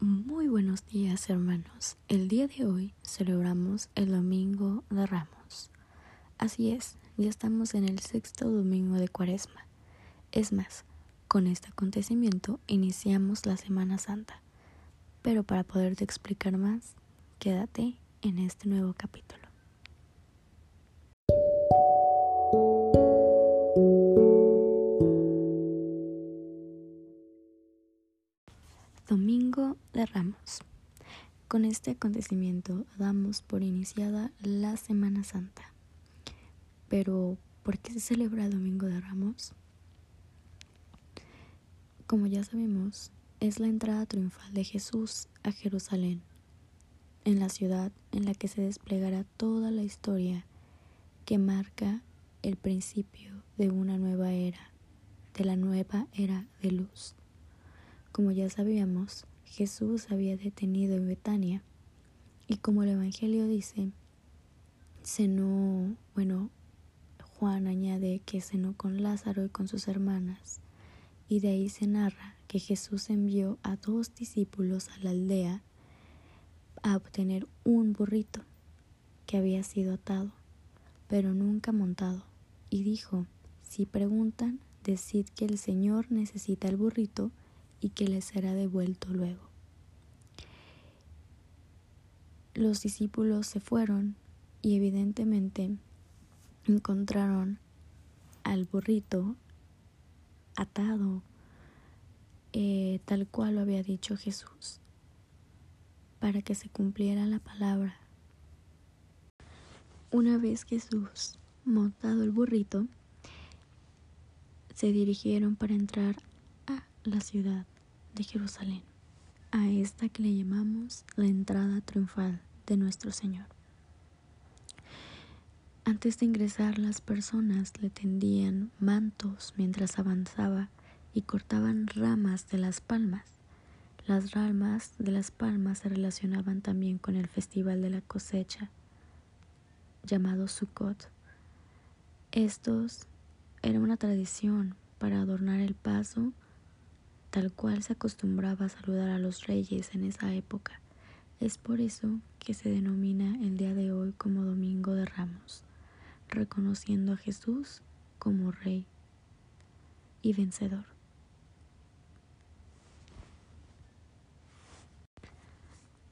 Muy buenos días hermanos. El día de hoy celebramos el Domingo de Ramos. Así es, ya estamos en el sexto domingo de Cuaresma. Es más, con este acontecimiento iniciamos la Semana Santa. Pero para poderte explicar más, quédate en este nuevo capítulo. Domingo de Ramos. Con este acontecimiento damos por iniciada la Semana Santa. Pero, ¿por qué se celebra el Domingo de Ramos? Como ya sabemos, es la entrada triunfal de Jesús a Jerusalén, en la ciudad en la que se desplegará toda la historia que marca el principio de una nueva era, de la nueva era de luz. Como ya sabíamos, Jesús había detenido en Betania. Y como el Evangelio dice, cenó, bueno, Juan añade que cenó con Lázaro y con sus hermanas. Y de ahí se narra que Jesús envió a dos discípulos a la aldea a obtener un burrito que había sido atado, pero nunca montado, y dijo, si preguntan, decid que el Señor necesita el burrito y que le será devuelto luego. Los discípulos se fueron y evidentemente encontraron al burrito atado eh, tal cual lo había dicho Jesús, para que se cumpliera la palabra. Una vez Jesús montado el burrito, se dirigieron para entrar la ciudad de Jerusalén, a esta que le llamamos la entrada triunfal de nuestro Señor. Antes de ingresar las personas le tendían mantos mientras avanzaba y cortaban ramas de las palmas. Las ramas de las palmas se relacionaban también con el festival de la cosecha llamado Sukkot. Estos era una tradición para adornar el paso tal cual se acostumbraba a saludar a los reyes en esa época. Es por eso que se denomina el día de hoy como Domingo de Ramos, reconociendo a Jesús como Rey y vencedor.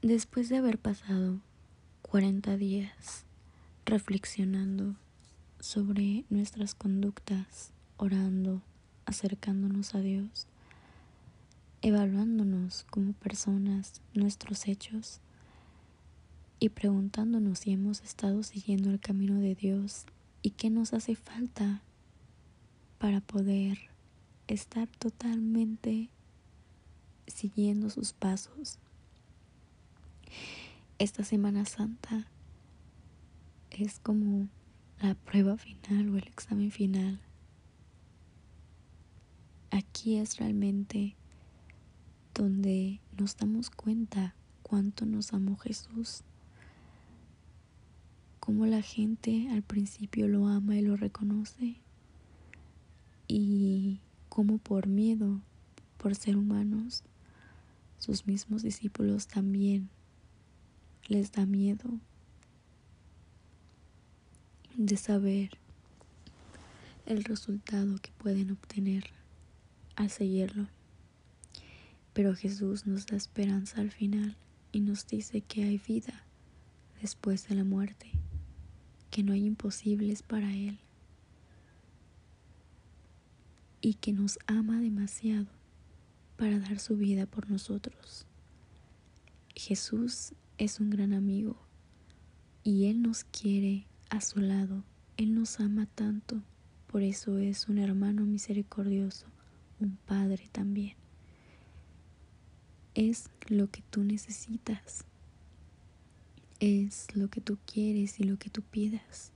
Después de haber pasado 40 días reflexionando sobre nuestras conductas, orando, acercándonos a Dios, evaluándonos como personas, nuestros hechos y preguntándonos si hemos estado siguiendo el camino de Dios y qué nos hace falta para poder estar totalmente siguiendo sus pasos. Esta Semana Santa es como la prueba final o el examen final. Aquí es realmente donde nos damos cuenta cuánto nos amó Jesús, cómo la gente al principio lo ama y lo reconoce y cómo por miedo, por ser humanos, sus mismos discípulos también les da miedo de saber el resultado que pueden obtener al seguirlo. Pero Jesús nos da esperanza al final y nos dice que hay vida después de la muerte, que no hay imposibles para Él y que nos ama demasiado para dar su vida por nosotros. Jesús es un gran amigo y Él nos quiere a su lado, Él nos ama tanto, por eso es un hermano misericordioso, un Padre también es lo que tú necesitas, es lo que tú quieres y lo que tú pidas.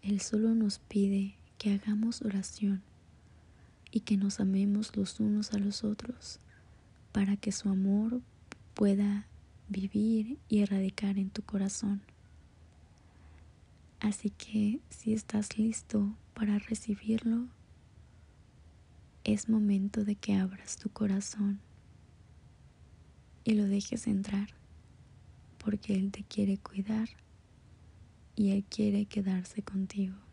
Él solo nos pide que hagamos oración y que nos amemos los unos a los otros para que su amor pueda vivir y erradicar en tu corazón. Así que si estás listo para recibirlo, es momento de que abras tu corazón y lo dejes entrar, porque Él te quiere cuidar y Él quiere quedarse contigo.